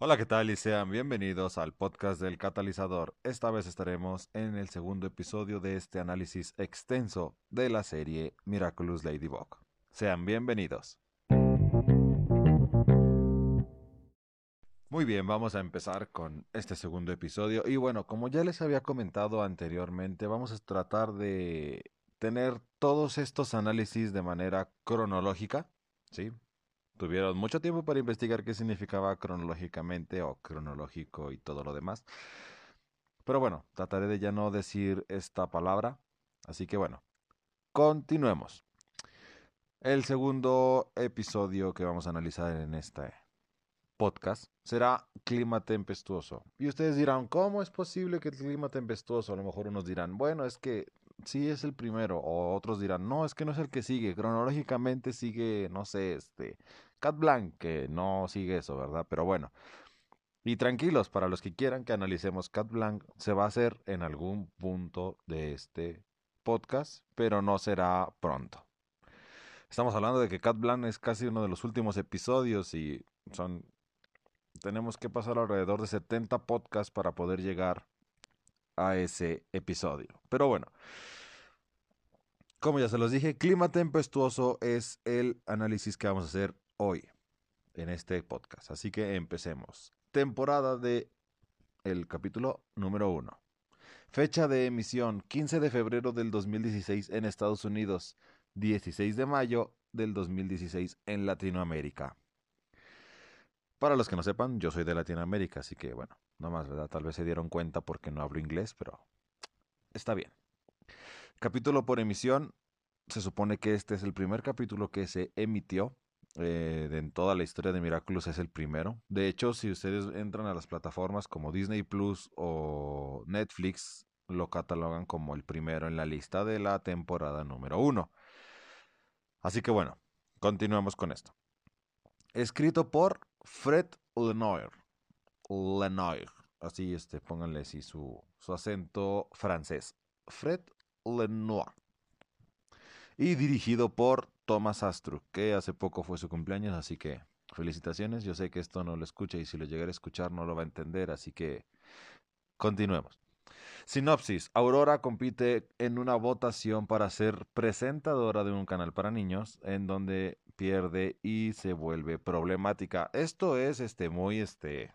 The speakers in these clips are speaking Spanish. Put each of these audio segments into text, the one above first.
Hola, ¿qué tal? Y sean bienvenidos al podcast del catalizador. Esta vez estaremos en el segundo episodio de este análisis extenso de la serie Miraculous Ladybug. Sean bienvenidos. Muy bien, vamos a empezar con este segundo episodio. Y bueno, como ya les había comentado anteriormente, vamos a tratar de tener todos estos análisis de manera cronológica, ¿sí? Tuvieron mucho tiempo para investigar qué significaba cronológicamente o cronológico y todo lo demás. Pero bueno, trataré de ya no decir esta palabra. Así que bueno, continuemos. El segundo episodio que vamos a analizar en este podcast será clima tempestuoso. Y ustedes dirán, ¿cómo es posible que el clima tempestuoso? A lo mejor unos dirán, bueno, es que sí es el primero. O otros dirán, no, es que no es el que sigue. Cronológicamente sigue, no sé, este, Cat Blanc, que no sigue eso, ¿verdad? Pero bueno. Y tranquilos, para los que quieran que analicemos Cat Blanc, se va a hacer en algún punto de este podcast, pero no será pronto. Estamos hablando de que Cat Blanc es casi uno de los últimos episodios y son tenemos que pasar alrededor de 70 podcasts para poder llegar a ese episodio. Pero bueno, como ya se los dije, clima tempestuoso es el análisis que vamos a hacer hoy en este podcast. Así que empecemos. Temporada de el capítulo número 1. Fecha de emisión 15 de febrero del 2016 en Estados Unidos, 16 de mayo del 2016 en Latinoamérica. Para los que no sepan, yo soy de Latinoamérica, así que bueno, no más, ¿verdad? Tal vez se dieron cuenta porque no hablo inglés, pero está bien. Capítulo por emisión. Se supone que este es el primer capítulo que se emitió eh, en toda la historia de Miraculous es el primero. De hecho, si ustedes entran a las plataformas como Disney Plus o Netflix, lo catalogan como el primero en la lista de la temporada número uno. Así que bueno, continuamos con esto. Escrito por Fred Lenoir. Lenoir. Así, este, pónganle así su, su acento francés. Fred Lenoir. Y dirigido por Thomas Astro, que hace poco fue su cumpleaños, así que felicitaciones. Yo sé que esto no lo escucha y si lo llegara a escuchar no lo va a entender, así que continuemos. Sinopsis. Aurora compite en una votación para ser presentadora de un canal para niños, en donde pierde y se vuelve problemática. Esto es este muy este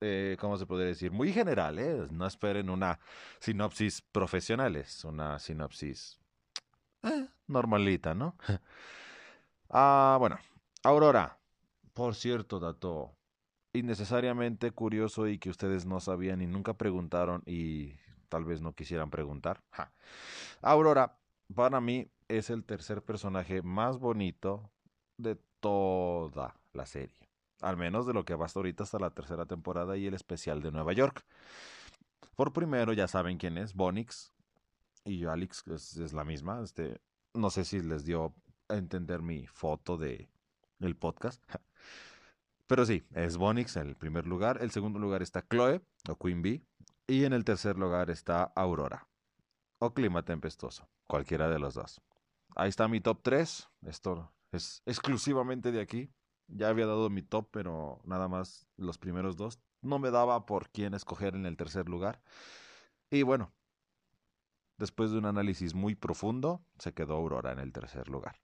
eh, ¿cómo se podría decir? Muy general, ¿eh? No esperen una sinopsis profesional, es una sinopsis eh, normalita, ¿no? ah, bueno, Aurora, por cierto, dato innecesariamente curioso y que ustedes no sabían y nunca preguntaron y tal vez no quisieran preguntar. Aurora, para mí, es el tercer personaje más bonito de toda la serie. Al menos de lo que va hasta ahorita hasta la tercera temporada y el especial de Nueva York. Por primero, ya saben quién es, Bonix. Y yo, Alex, es, la misma. Este, no sé si les dio a entender mi foto de el podcast. Pero sí, es Bonix en el primer lugar. El segundo lugar está Chloe o Queen Bee. Y en el tercer lugar está Aurora o Clima Tempestuoso. Cualquiera de los dos. Ahí está mi top 3. Esto es exclusivamente de aquí. Ya había dado mi top, pero nada más los primeros dos. No me daba por quién escoger en el tercer lugar. Y bueno, después de un análisis muy profundo, se quedó Aurora en el tercer lugar.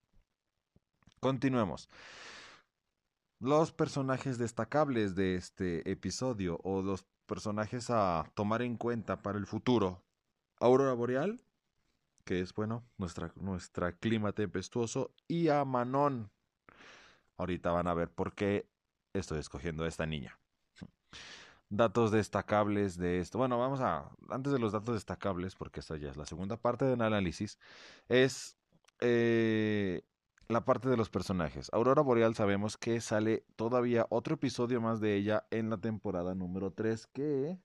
Continuemos. Los personajes destacables de este episodio o los personajes a tomar en cuenta para el futuro. Aurora Boreal, que es, bueno, nuestra, clima tempestuoso, y a Manon. Ahorita van a ver por qué estoy escogiendo a esta niña. Datos destacables de esto. Bueno, vamos a, antes de los datos destacables, porque esta ya es la segunda parte del análisis, es eh, la parte de los personajes. Aurora Boreal sabemos que sale todavía otro episodio más de ella en la temporada número 3, que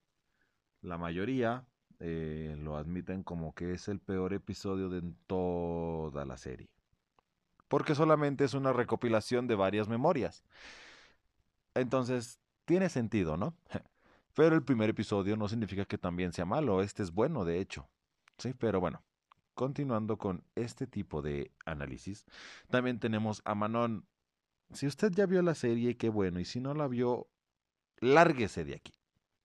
la mayoría eh, lo admiten como que es el peor episodio de toda la serie. Porque solamente es una recopilación de varias memorias. Entonces, tiene sentido, ¿no? Pero el primer episodio no significa que también sea malo, este es bueno, de hecho. Sí, pero bueno, continuando con este tipo de análisis, también tenemos a Manon. Si usted ya vio la serie, qué bueno, y si no la vio, lárguese de aquí.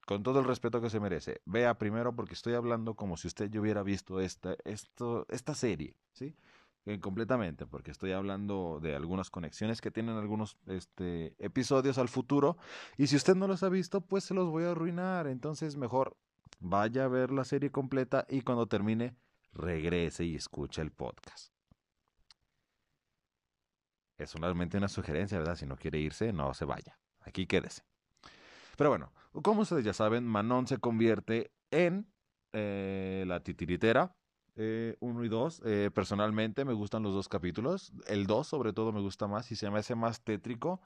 Con todo el respeto que se merece. Vea primero porque estoy hablando como si usted ya hubiera visto esta, esto, esta serie, ¿sí? Eh, completamente, porque estoy hablando de algunas conexiones que tienen algunos este, episodios al futuro. Y si usted no los ha visto, pues se los voy a arruinar. Entonces, mejor vaya a ver la serie completa y cuando termine, regrese y escuche el podcast. Es solamente una sugerencia, ¿verdad? Si no quiere irse, no se vaya. Aquí quédese. Pero bueno, como ustedes ya saben, Manon se convierte en eh, la titiritera. Eh, uno y dos. Eh, personalmente me gustan los dos capítulos. El dos, sobre todo, me gusta más y se me hace más tétrico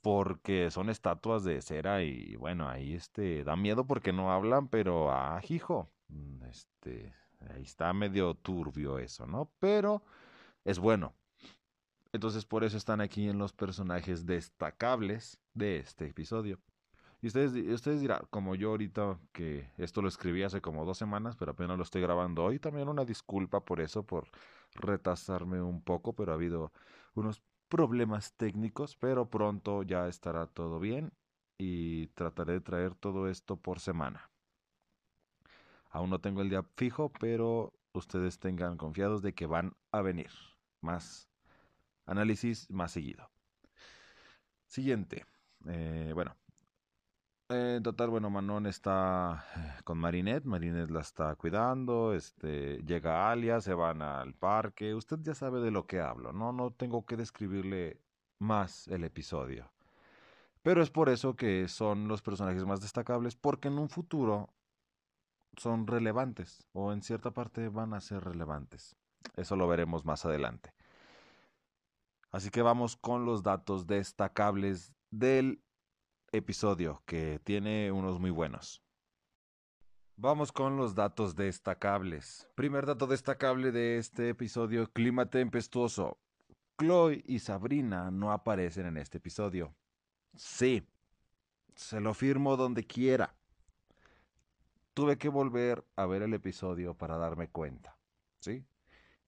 porque son estatuas de cera y bueno, ahí este da miedo porque no hablan, pero ah, hijo, mm, este, ahí está medio turbio eso, ¿no? Pero es bueno. Entonces por eso están aquí en los personajes destacables de este episodio. Y ustedes, ustedes dirán, como yo ahorita que esto lo escribí hace como dos semanas, pero apenas lo estoy grabando hoy, también una disculpa por eso, por retrasarme un poco, pero ha habido unos problemas técnicos, pero pronto ya estará todo bien y trataré de traer todo esto por semana. Aún no tengo el día fijo, pero ustedes tengan confiados de que van a venir más análisis más seguido. Siguiente. Eh, bueno, en total, bueno, Manon está eh, con Marinette, Marinette la está cuidando, este, llega Alia, se van al parque, usted ya sabe de lo que hablo, ¿no? No tengo que describirle más el episodio. Pero es por eso que son los personajes más destacables, porque en un futuro son relevantes, o en cierta parte van a ser relevantes. Eso lo veremos más adelante. Así que vamos con los datos destacables del episodio, que tiene unos muy buenos. Vamos con los datos destacables. Primer dato destacable de este episodio, clima tempestuoso. Chloe y Sabrina no aparecen en este episodio. Sí, se lo firmo donde quiera. Tuve que volver a ver el episodio para darme cuenta. ¿Sí?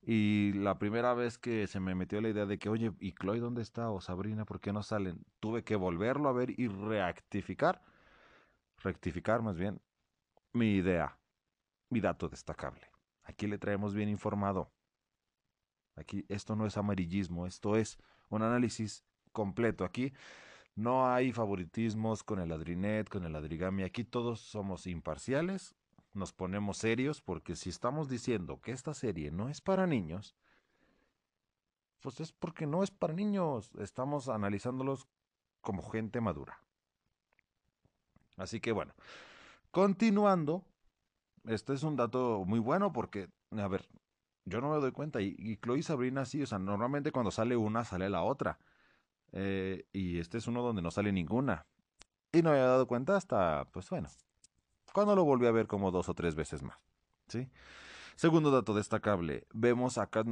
Y la primera vez que se me metió la idea de que, oye, ¿y Chloe dónde está? O Sabrina, ¿por qué no salen? Tuve que volverlo a ver y reactificar, rectificar más bien, mi idea, mi dato destacable. Aquí le traemos bien informado. Aquí esto no es amarillismo, esto es un análisis completo. Aquí no hay favoritismos con el Adrinet, con el Adrigami. Aquí todos somos imparciales nos ponemos serios porque si estamos diciendo que esta serie no es para niños, pues es porque no es para niños. Estamos analizándolos como gente madura. Así que bueno, continuando, este es un dato muy bueno porque, a ver, yo no me doy cuenta y, y Chloe y Sabrina sí, o sea, normalmente cuando sale una sale la otra. Eh, y este es uno donde no sale ninguna. Y no había dado cuenta hasta, pues bueno, cuando lo volví a ver como dos o tres veces más. ¿sí? Segundo dato destacable, vemos a Cat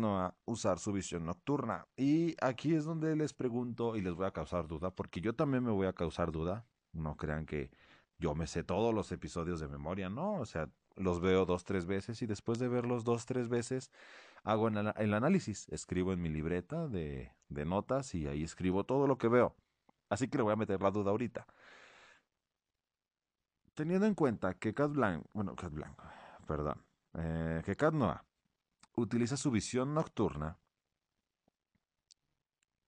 usar su visión nocturna. Y aquí es donde les pregunto y les voy a causar duda, porque yo también me voy a causar duda. No crean que yo me sé todos los episodios de memoria, no. O sea, los veo dos, tres veces y después de verlos dos, tres veces hago el análisis. Escribo en mi libreta de, de notas y ahí escribo todo lo que veo. Así que le voy a meter la duda ahorita teniendo en cuenta que Cat Blanc, bueno, Cat Blanc, perdón, eh, que Cat Noah utiliza su visión nocturna,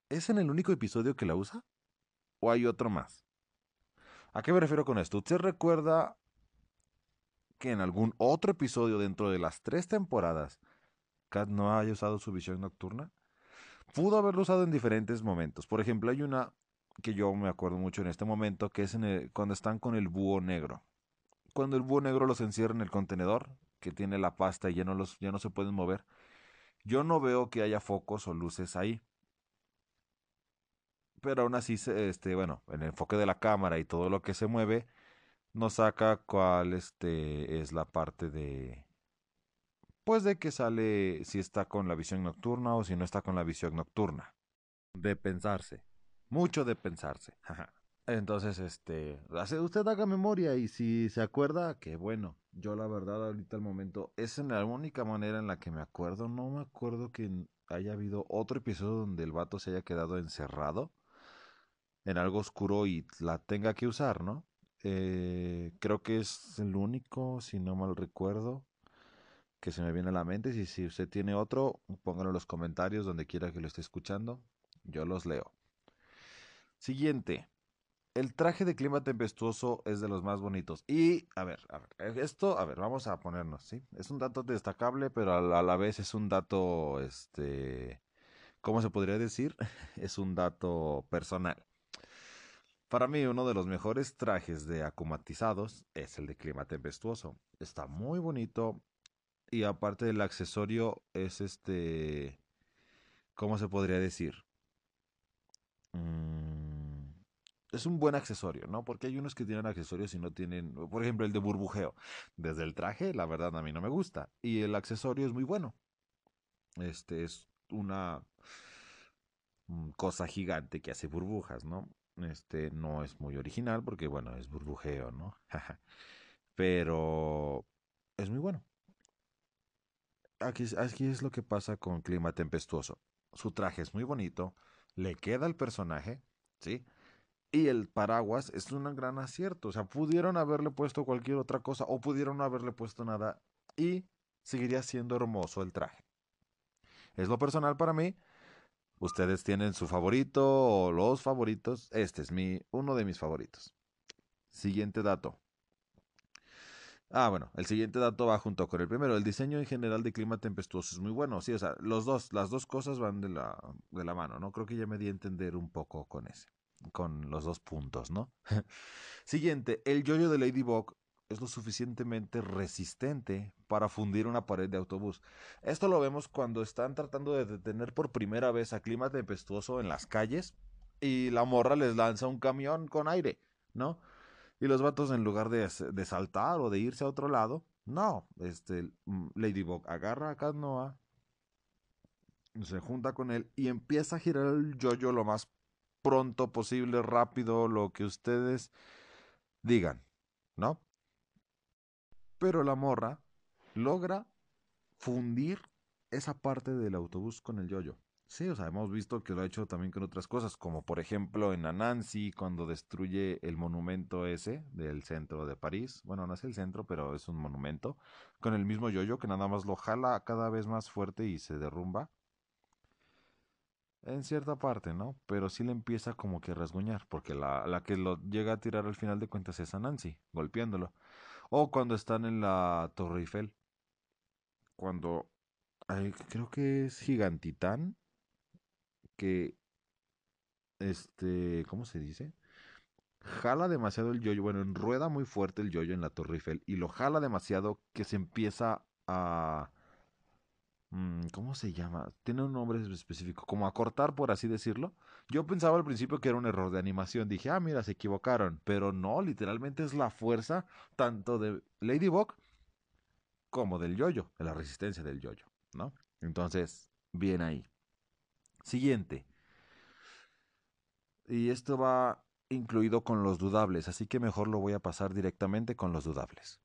¿es en el único episodio que la usa? ¿O hay otro más? ¿A qué me refiero con esto? ¿Usted recuerda que en algún otro episodio dentro de las tres temporadas Cat no haya usado su visión nocturna? Pudo haberlo usado en diferentes momentos. Por ejemplo, hay una que yo me acuerdo mucho en este momento, que es cuando están con el búho negro. Cuando el búho negro los encierra en el contenedor, que tiene la pasta y ya no, los, ya no se pueden mover, yo no veo que haya focos o luces ahí. Pero aún así, este, bueno, en el enfoque de la cámara y todo lo que se mueve, nos saca cuál este, es la parte de, pues de que sale si está con la visión nocturna o si no está con la visión nocturna. De pensarse mucho de pensarse. Entonces, este, usted haga memoria y si se acuerda, que bueno, yo la verdad ahorita al momento, es en la única manera en la que me acuerdo, no me acuerdo que haya habido otro episodio donde el vato se haya quedado encerrado. en algo oscuro y la tenga que usar, ¿no? Eh, creo que es el único, si no mal recuerdo, que se me viene a la mente. Si, si usted tiene otro, pónganlo en los comentarios donde quiera que lo esté escuchando. Yo los leo. Siguiente. El traje de clima tempestuoso es de los más bonitos. Y, a ver, a ver, esto, a ver, vamos a ponernos, ¿sí? Es un dato destacable, pero a la, vez es un dato, este, ¿cómo se podría decir? es un dato personal. Para mí, uno de los mejores trajes de acumatizados es el de clima tempestuoso. Está muy bonito y aparte del accesorio es este, ¿cómo se podría decir? Mm, es un buen accesorio, ¿no? Porque hay unos que tienen accesorios y no tienen, por ejemplo, el de burbujeo. Desde el traje, la verdad, a mí no me gusta. Y el accesorio es muy bueno. Este es una mm, cosa gigante que hace burbujas, ¿no? Este no es muy original porque, bueno, es burbujeo, ¿no? Pero es muy bueno. Aquí, aquí es lo que pasa con clima tempestuoso. Su traje es muy bonito, le queda al personaje, ¿sí? Y el paraguas es un gran acierto. O sea, pudieron haberle puesto cualquier otra cosa o pudieron no haberle puesto nada y seguiría siendo hermoso el traje. Es lo personal para mí. Ustedes tienen su favorito o los favoritos. Este es mi, uno de mis favoritos. Siguiente dato. Ah, bueno, el siguiente dato va junto con el primero. El diseño en general de clima tempestuoso es muy bueno. Sí, o sea, los dos, las dos cosas van de la, de la mano, ¿no? Creo que ya me di a entender un poco con ese, con los dos puntos, ¿no? Siguiente, el yoyo de Ladybug es lo suficientemente resistente para fundir una pared de autobús. Esto lo vemos cuando están tratando de detener por primera vez a clima tempestuoso en las calles y la morra les lanza un camión con aire, ¿no? Y los vatos, en lugar de, de saltar o de irse a otro lado, no. Este, mm, Ladybug agarra a Cat Noah, se junta con él y empieza a girar el yoyo lo más pronto posible, rápido, lo que ustedes digan, ¿no? Pero la morra logra fundir esa parte del autobús con el yoyo. Sí, o sea, hemos visto que lo ha hecho también con otras cosas, como por ejemplo en Anansi, cuando destruye el monumento ese del centro de París. Bueno, no es el centro, pero es un monumento. Con el mismo yoyo que nada más lo jala cada vez más fuerte y se derrumba. En cierta parte, ¿no? Pero sí le empieza como que a rasguñar, porque la, la que lo llega a tirar al final de cuentas es Anansi, golpeándolo. O cuando están en la Torre Eiffel. Cuando... creo que es Gigantitán que, este, ¿cómo se dice? Jala demasiado el yoyo, bueno, enrueda muy fuerte el yoyo en la Torre Eiffel y lo jala demasiado que se empieza a... Mm, ¿Cómo se llama? Tiene un nombre específico, como a cortar, por así decirlo. Yo pensaba al principio que era un error de animación. Dije, ah, mira, se equivocaron. Pero no, literalmente es la fuerza tanto de Ladybug como del yoyo, de la resistencia del yoyo, ¿no? Entonces, bien ahí. Siguiente. Y esto va incluido con los dudables, así que mejor lo voy a pasar directamente con los dudables.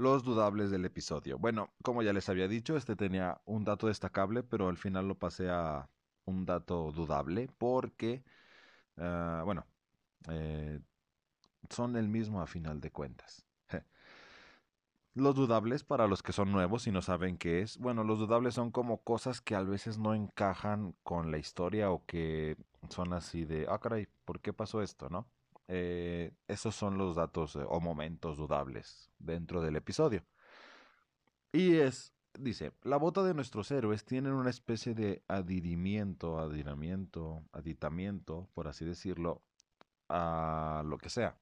Los dudables del episodio. Bueno, como ya les había dicho, este tenía un dato destacable, pero al final lo pasé a un dato dudable porque, ah, bueno, eh, son el mismo a final de cuentas. Los dudables, para los que son nuevos y no saben qué es, bueno, los dudables son como cosas que a veces no encajan con la historia o que son así de, ah, caray, ¿por qué pasó esto, no? Eh, esos son los datos eh, o momentos dudables dentro del episodio. Y es, dice, la bota de nuestros héroes tienen una especie de adirimiento, adiramiento, aditamiento, por así decirlo, a lo que sea.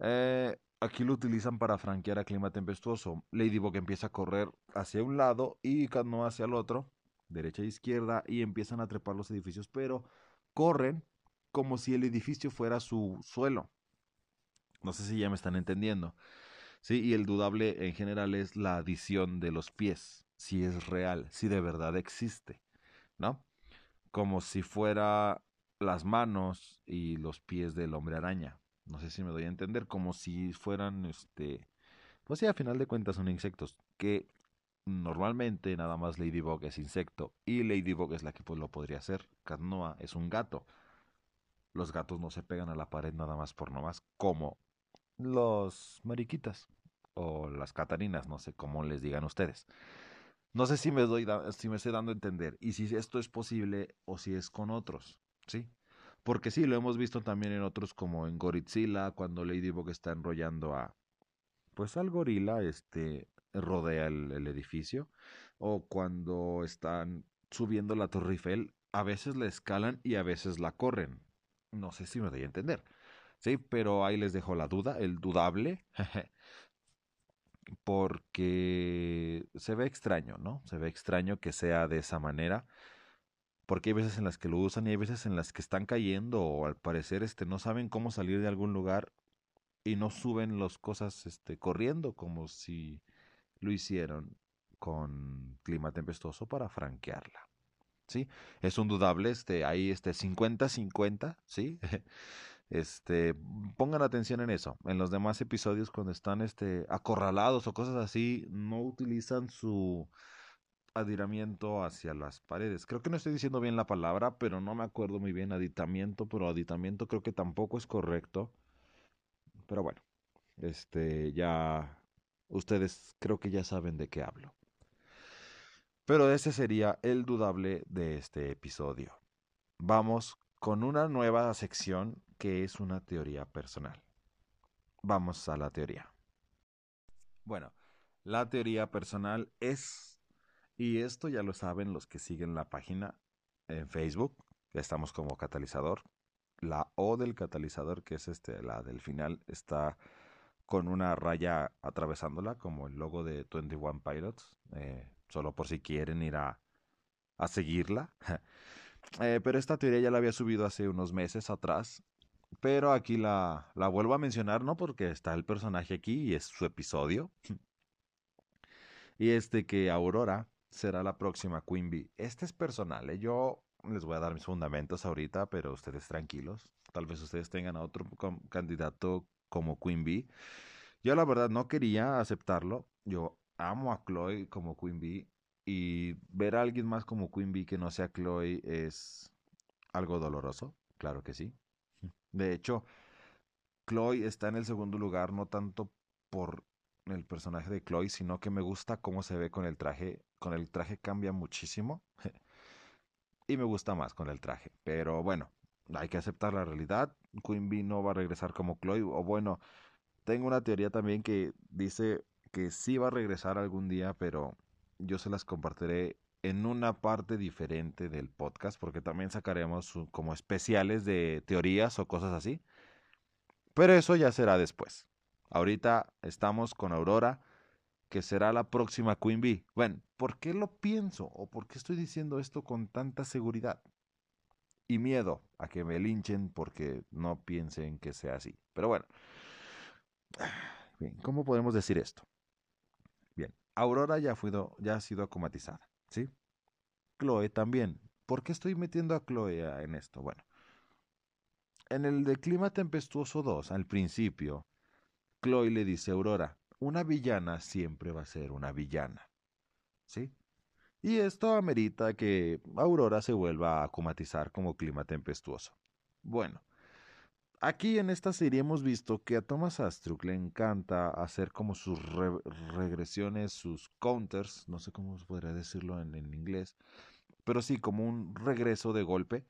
Eh, Aquí lo utilizan para franquear a clima tempestuoso. Ladybug empieza a correr hacia un lado y no hacia el otro, derecha e izquierda, y empiezan a trepar los edificios, pero corren como si el edificio fuera su suelo. No sé si ya me están entendiendo. Sí, y el dudable en general es la adición de los pies, si es real, si de verdad existe, ¿no? Como si fuera las manos y los pies del hombre araña. No sé si me doy a entender, como si fueran, este, pues sí, a final de cuentas son insectos, que normalmente nada más Ladybug es insecto y Ladybug es la que pues lo podría hacer. Cat es un gato. Los gatos no se pegan a la pared nada más por nomás, como los mariquitas o las catarinas, no sé cómo les digan ustedes. No sé si me, doy, si me estoy dando a entender y si esto es posible o si es con otros, ¿sí? Porque sí, lo hemos visto también en otros como en Godzilla, cuando Ladybug está enrollando a, pues al gorila, este, rodea el, el edificio, o cuando están subiendo la Torre Eiffel, a veces la escalan y a veces la corren. No sé si me doy a entender. Sí, pero ahí les dejo la duda, el dudable. porque se ve extraño, ¿no? Se ve extraño que sea de esa manera. Porque hay veces en las que lo usan y hay veces en las que están cayendo o al parecer este no saben cómo salir de algún lugar y no suben las cosas este corriendo como si lo hicieron con clima tempestuoso para franquearla. ¿Sí? Es un dudable, este, ahí este 50-50, ¿sí? Este, pongan atención en eso. En los demás episodios, cuando están este, acorralados o cosas así, no utilizan su adiramiento hacia las paredes. Creo que no estoy diciendo bien la palabra, pero no me acuerdo muy bien aditamiento, pero aditamiento creo que tampoco es correcto. Pero bueno, este ya ustedes creo que ya saben de qué hablo. Pero ese sería el dudable de este episodio. Vamos con una nueva sección que es una teoría personal. Vamos a la teoría. Bueno, la teoría personal es, y esto ya lo saben los que siguen la página en Facebook, estamos como catalizador. La O del catalizador, que es este, la del final, está con una raya atravesándola, como el logo de 21 Pilots, eh, solo por si quieren ir a, a seguirla. Eh, pero esta teoría ya la había subido hace unos meses atrás. Pero aquí la, la vuelvo a mencionar, ¿no? Porque está el personaje aquí y es su episodio. y este que Aurora será la próxima Queen Bee. Este es personal, ¿eh? Yo les voy a dar mis fundamentos ahorita, pero ustedes tranquilos. Tal vez ustedes tengan a otro candidato como Queen Bee. Yo la verdad no quería aceptarlo. Yo amo a Chloe como Queen Bee y ver a alguien más como Queen Bee que no sea Chloe es algo doloroso, claro que sí. De hecho, Chloe está en el segundo lugar no tanto por el personaje de Chloe, sino que me gusta cómo se ve con el traje. Con el traje cambia muchísimo. y me gusta más con el traje. Pero bueno, hay que aceptar la realidad. Queen Bee no va a regresar como Chloe. O bueno, tengo una teoría también que dice que sí va a regresar algún día, pero yo se las compartiré en una parte diferente del podcast, porque también sacaremos como especiales de teorías o cosas así. Pero eso ya será después. Ahorita estamos con Aurora, que será la próxima Queen Bee. Bueno, ¿por qué lo pienso o por qué estoy diciendo esto con tanta seguridad? Y miedo a que me linchen porque no piensen que sea así. Pero bueno, ¿cómo podemos decir esto? Aurora ya, ya ha sido acomatizada, ¿sí? Chloe también. ¿Por qué estoy metiendo a Chloe en esto? Bueno, en el de Clima Tempestuoso 2, al principio, Chloe le dice a Aurora, una villana siempre va a ser una villana, ¿sí? Y esto amerita que Aurora se vuelva a acomatizar como clima tempestuoso. Bueno, Aquí en esta serie hemos visto que a Thomas Astruc le encanta hacer como sus regresiones, sus counters, no sé cómo se podría decirlo en, en, inglés, pero sí como un regreso de golpe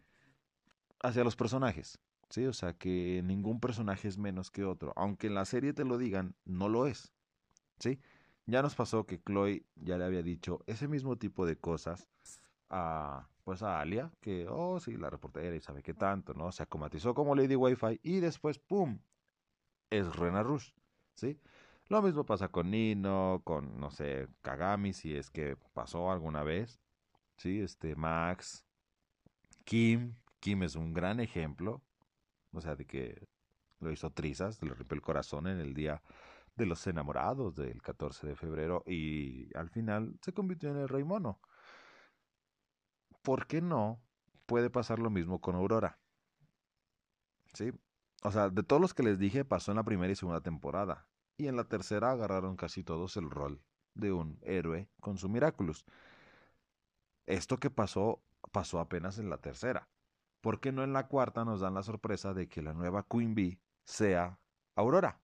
hacia los personajes, ¿sí? O sea que ningún personaje es menos que otro, aunque en la serie te lo digan, no lo es, ¿sí? Ya nos pasó que Chloe ya le había dicho ese mismo tipo de cosas a pues a Alia, que, oh, sí, la reportera y sabe qué tanto, ¿no? Se acomatizó como Lady Wi-Fi y después, ¡pum! Es Rena Rush, ¿sí? Lo mismo pasa con Nino, con, no sé, Kagami, si es que pasó alguna vez, ¿sí? Este, Max, Kim, Kim es un gran ejemplo, o sea, de que lo hizo trizas, le rompió el corazón en el día de los enamorados del 14 de febrero y al final se convirtió en el rey mono. ¿Por qué no puede pasar lo mismo con Aurora? ¿Sí? O sea, de todos los que les dije, pasó en la primera y segunda temporada. Y en la tercera agarraron casi todos el rol de un héroe con su Miraculous. Esto que pasó, pasó apenas en la tercera. ¿Por qué no en la cuarta nos dan la sorpresa de que la nueva Queen Bee sea Aurora?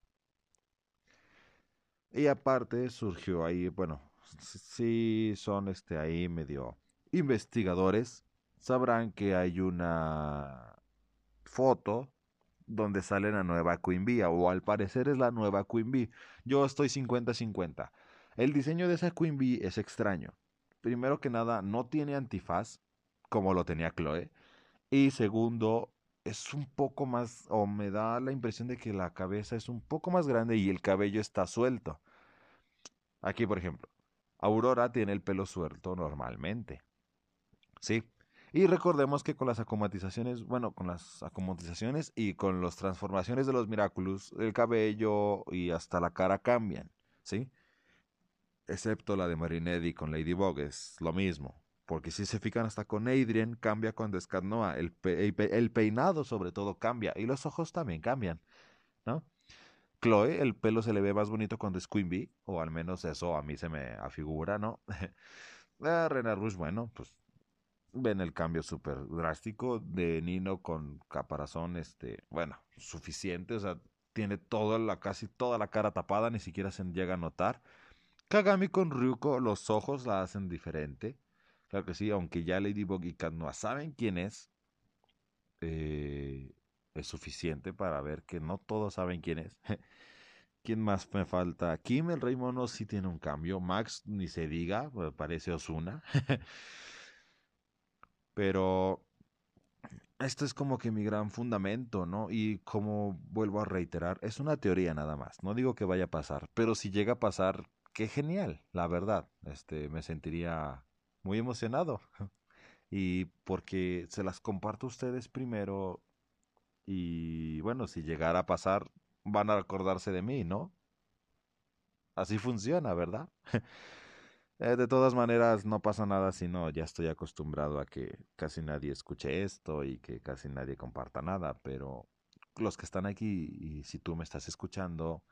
Y aparte surgió ahí, bueno, si son este ahí medio investigadores, sabrán que hay una foto donde sale la nueva Queen Bee, o al parecer es la nueva Queen Bee. Yo estoy 50-50. El diseño de esa Queen Bee es extraño. Primero que nada, no tiene antifaz, como lo tenía Chloe. Y segundo, es un poco más, o me da la impresión de que la cabeza es un poco más grande y el cabello está suelto. Aquí, por ejemplo, Aurora tiene el pelo suelto normalmente. ¿Sí? Y recordemos que con las acomatizaciones, bueno, con las acomatizaciones y con las transformaciones de los Miraculous, el cabello y hasta la cara cambian, ¿sí? Excepto la de Marinette con Ladybug, es lo mismo. Porque si se fijan hasta con Adrian cambia cuando es Noah. El, el, peinado sobre todo cambia. Y los ojos también cambian. ¿No? Chloe, el pelo se le ve más bonito cuando es Queen Bee. O al menos eso a mí se me afigura, ¿no? ah, Rena Rush, bueno, pues ven el cambio súper drástico de Nino con caparazón, este, bueno, suficiente, o sea, tiene toda la, casi toda la cara tapada, ni siquiera se llega a notar. Kagami con Ryuko, los ojos la hacen diferente. Claro que sí, aunque ya Ladybug y Katnoa saben quién es, eh, es suficiente para ver que no todos saben quién es. ¿Quién más me falta? Kim, el Rey Mono, sí tiene un cambio. Max, ni se diga, parece Osuna. Pero esto es como que mi gran fundamento, ¿no? Y como vuelvo a reiterar, es una teoría nada más. No digo que vaya a pasar, pero si llega a pasar, qué genial, la verdad. Este, me sentiría muy emocionado. y porque se las comparto a ustedes primero y bueno, si llegara a pasar, van a acordarse de mí, ¿no? Así funciona, ¿verdad? Eh, de todas maneras, no pasa nada si no, ya estoy acostumbrado a que casi nadie escuche esto y que casi nadie comparta nada, pero los que están aquí y si tú me estás escuchando,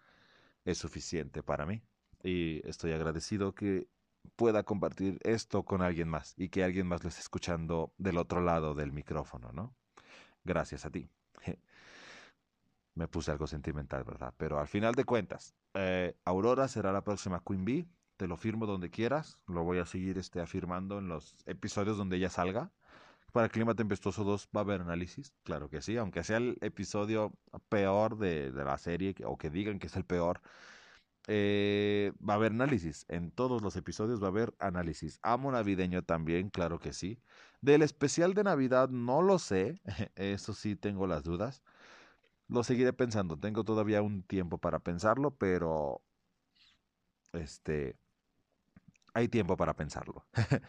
es suficiente para mí. Y estoy agradecido que pueda compartir esto con alguien más y que alguien más lo esté escuchando del otro lado del micrófono, ¿no? Gracias a ti. Me puse algo sentimental, ¿verdad? Pero al final de cuentas, eh, Aurora será la próxima Queen Bee. Te lo firmo donde quieras. Lo voy a seguir este, afirmando en los episodios donde ella salga. Para Clima Tempestuoso 2 va a haber análisis, claro que sí, aunque sea el episodio peor de, de la serie o que digan que es el peor, eh, va a haber análisis. En todos los episodios va a haber análisis. Amo navideño también, claro que sí. Del especial de Navidad no lo sé. Eso sí tengo las dudas. Lo seguiré pensando. Tengo todavía un tiempo para pensarlo, pero. Este. Hay tiempo para pensarlo.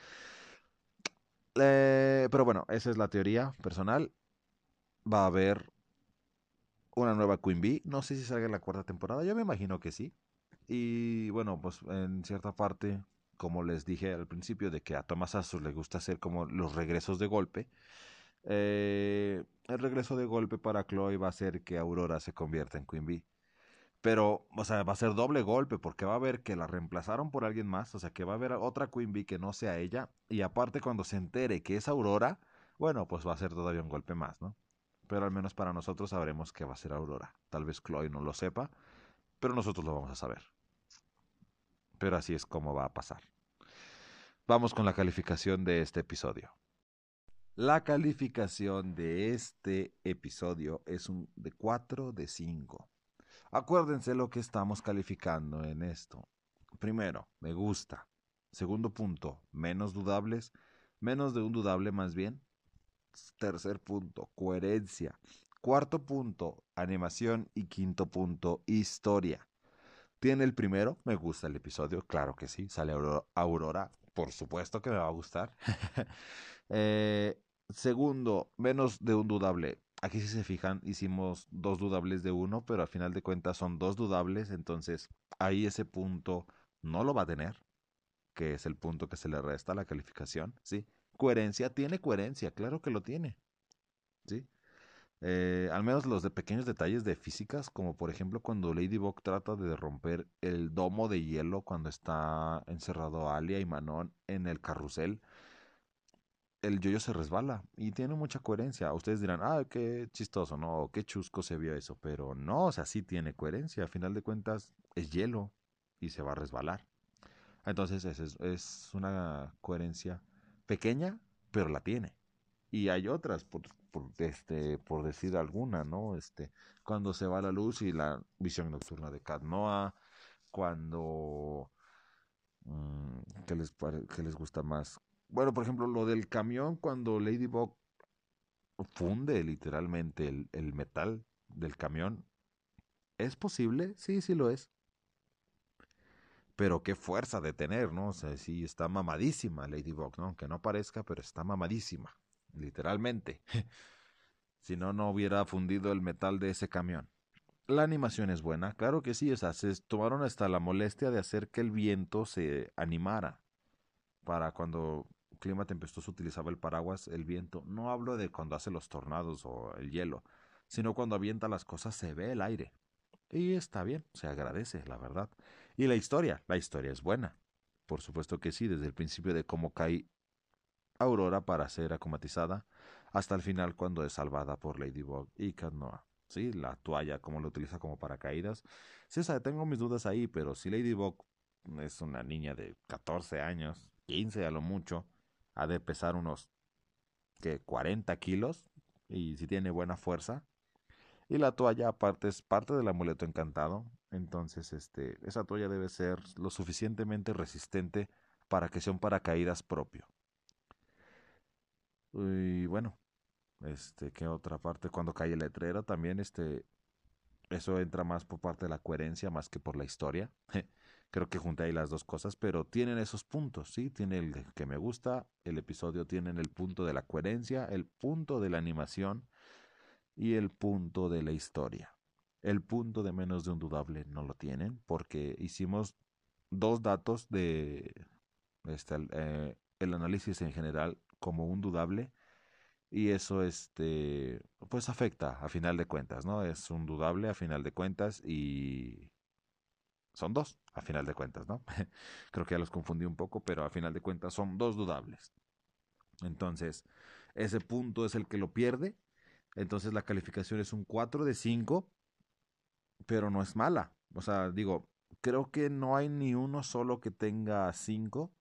eh, pero bueno, esa es la teoría personal. Va a haber una nueva Queen Bee. No sé si salga en la cuarta temporada. Yo me imagino que sí. Y bueno, pues en cierta parte, como les dije al principio, de que a Thomas Asus le gusta hacer como los regresos de golpe, eh, el regreso de golpe para Chloe va a ser que Aurora se convierta en Queen Bee. Pero, o sea, va a ser doble golpe porque va a ver que la reemplazaron por alguien más, o sea, que va a haber otra Queen Bee que no sea ella. Y aparte, cuando se entere que es Aurora, bueno, pues va a ser todavía un golpe más, ¿no? Pero al menos para nosotros sabremos que va a ser Aurora. Tal vez Chloe no lo sepa, pero nosotros lo vamos a saber pero así es como va a pasar. Vamos con la calificación de este episodio. La calificación de este episodio es un de 4 de 5. Acuérdense lo que estamos calificando en esto. Primero, me gusta. Segundo punto, menos dudables. Menos de un dudable más bien. Tercer punto, coherencia. Cuarto punto, animación. Y quinto punto, historia. Tiene el primero, me gusta el episodio, claro que sí. Sale Aurora, por supuesto que me va a gustar. Eh, segundo, menos de un dudable. Aquí si se fijan, hicimos dos dudables de uno, pero al final de cuentas son dos dudables, entonces ahí ese punto no lo va a tener, que es el punto que se le resta a la calificación, ¿sí? Coherencia, tiene coherencia, claro que lo tiene, ¿sí? Eh, al menos los de pequeños detalles de físicas, como por ejemplo cuando Ladybug trata de romper el domo de hielo cuando está encerrado Alia y Manon en el carrusel. El yoyo se resbala y tiene mucha coherencia. Ustedes dirán, ah, qué chistoso, ¿no? qué chusco se vio eso. Pero no, o sea, sí tiene coherencia. A final de cuentas, es hielo y se va a resbalar. Entonces, es, es una coherencia pequeña, pero la tiene. Y hay otras, por, por, este, por decir alguna, ¿no? Este, cuando se va la luz y la visión nocturna de Cat Noah, cuando... Mm, ¿qué, les, ¿Qué les gusta más? Bueno, por ejemplo, lo del camión, cuando Ladybug funde literalmente el, el metal del camión, ¿es posible? Sí, sí lo es. Pero qué fuerza de tener, ¿no? O sea, sí está mamadísima Ladybug, ¿no? Aunque no parezca, pero está mamadísima, literalmente. si no, no hubiera fundido el metal de ese camión. La animación es buena, claro que sí, o sea, se tomaron hasta la molestia de hacer que el viento se animara para cuando clima tempestuoso utilizaba el paraguas, el viento. No hablo de cuando hace los tornados o el hielo, sino cuando avienta las cosas se ve el aire. Y está bien, se agradece, la verdad. Y la historia, la historia es buena. Por supuesto que sí, desde el principio de cómo cae Aurora para ser acomatizada, hasta el final cuando es salvada por Ladybug y Cat Sí, la toalla, cómo la utiliza como paracaídas. Sí, tengo mis dudas ahí, pero si Ladybug es una niña de 14 años, 15 a lo mucho, ha de pesar unos que 40 kilos y si tiene buena fuerza. Y la toalla aparte es parte del amuleto encantado. Entonces, este, esa toalla debe ser lo suficientemente resistente para que sea un paracaídas propio. Y bueno, este, ¿qué otra parte? Cuando cae el letrero también, este, eso entra más por parte de la coherencia más que por la historia. Creo que junté ahí las dos cosas, pero tienen esos puntos, ¿sí? Tiene el que me gusta, el episodio tiene el punto de la coherencia, el punto de la animación y el punto de la historia. El punto de menos de un dudable no lo tienen porque hicimos dos datos de este, eh, el análisis en general como un dudable y eso este pues afecta a final de cuentas, ¿no? Es un dudable a final de cuentas y son dos, a final de cuentas, ¿no? Creo que ya los confundí un poco, pero a final de cuentas son dos dudables. Entonces, ese punto es el que lo pierde. Entonces la calificación es un 4 de 5, pero no es mala. O sea, digo, creo que no hay ni uno solo que tenga 5,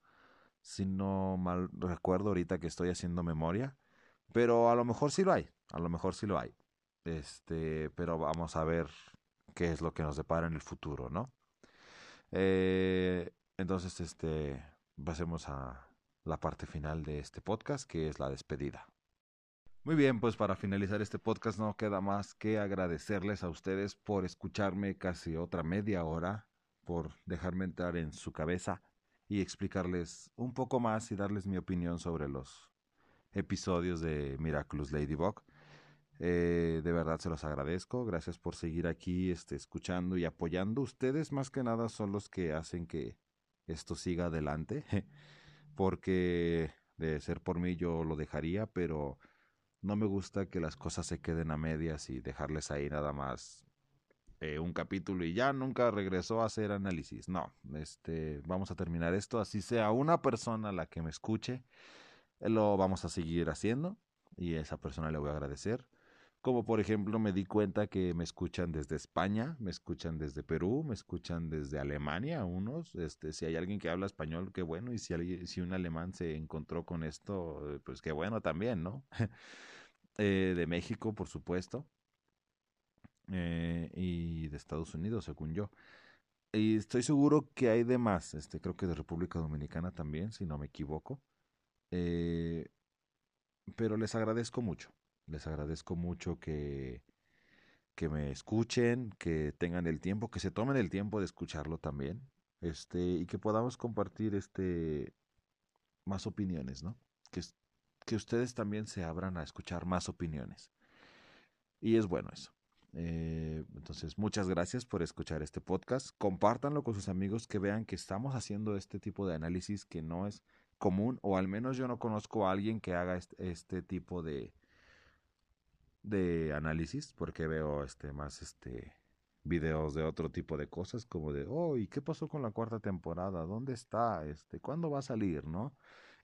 si no mal recuerdo ahorita que estoy haciendo memoria. Pero a lo mejor sí lo hay, a lo mejor sí lo hay. Este, pero vamos a ver qué es lo que nos depara en el futuro, ¿no? Eh, entonces, este, pasemos a la parte final de este podcast, que es la despedida. Muy bien, pues para finalizar este podcast no queda más que agradecerles a ustedes por escucharme casi otra media hora, por dejarme entrar en su cabeza y explicarles un poco más y darles mi opinión sobre los episodios de Miraculous Ladybug. Eh, de verdad se los agradezco. Gracias por seguir aquí este, escuchando y apoyando. Ustedes más que nada son los que hacen que esto siga adelante. Porque de ser por mí yo lo dejaría, pero no me gusta que las cosas se queden a medias y dejarles ahí nada más eh, un capítulo y ya nunca regresó a hacer análisis. No, este, vamos a terminar esto. Así sea una persona la que me escuche, lo vamos a seguir haciendo y a esa persona le voy a agradecer como por ejemplo me di cuenta que me escuchan desde España, me escuchan desde Perú, me escuchan desde Alemania unos, este, si hay alguien que habla español, qué bueno, y si, alguien, si un alemán se encontró con esto, pues qué bueno también, ¿no? eh, de México, por supuesto, eh, y de Estados Unidos, según yo. Y estoy seguro que hay de más, este, creo que de República Dominicana también, si no me equivoco. Eh, pero les agradezco mucho. Les agradezco mucho que, que me escuchen, que tengan el tiempo, que se tomen el tiempo de escucharlo también, este, y que podamos compartir este más opiniones, ¿no? Que, que ustedes también se abran a escuchar más opiniones. Y es bueno eso. Eh, entonces, muchas gracias por escuchar este podcast. Compártanlo con sus amigos que vean que estamos haciendo este tipo de análisis que no es común, o al menos yo no conozco a alguien que haga este, este tipo de, de análisis porque veo este más este videos de otro tipo de cosas como de oh y qué pasó con la cuarta temporada dónde está este cuándo va a salir no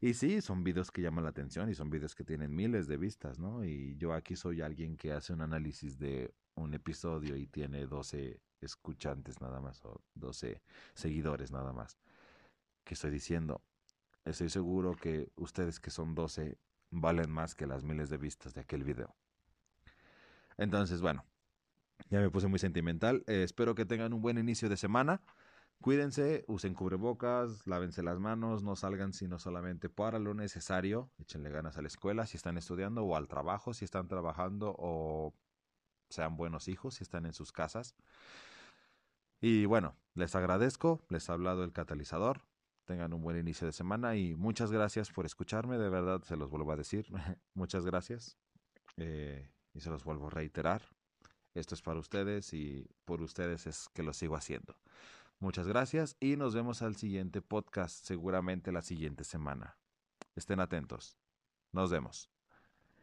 Y sí, son videos que llaman la atención y son videos que tienen miles de vistas, ¿no? Y yo aquí soy alguien que hace un análisis de un episodio y tiene 12 escuchantes nada más o 12 seguidores nada más. ¿Qué estoy diciendo? Estoy seguro que ustedes que son 12 valen más que las miles de vistas de aquel video. Entonces, bueno, ya me puse muy sentimental. Eh, espero que tengan un buen inicio de semana. Cuídense, usen cubrebocas, lávense las manos, no salgan sino solamente para lo necesario. Échenle ganas a la escuela si están estudiando o al trabajo si están trabajando o sean buenos hijos si están en sus casas. Y bueno, les agradezco, les ha hablado el catalizador. Tengan un buen inicio de semana y muchas gracias por escucharme, de verdad se los vuelvo a decir. muchas gracias. Eh, y se los vuelvo a reiterar. Esto es para ustedes y por ustedes es que lo sigo haciendo. Muchas gracias y nos vemos al siguiente podcast, seguramente la siguiente semana. Estén atentos. Nos vemos.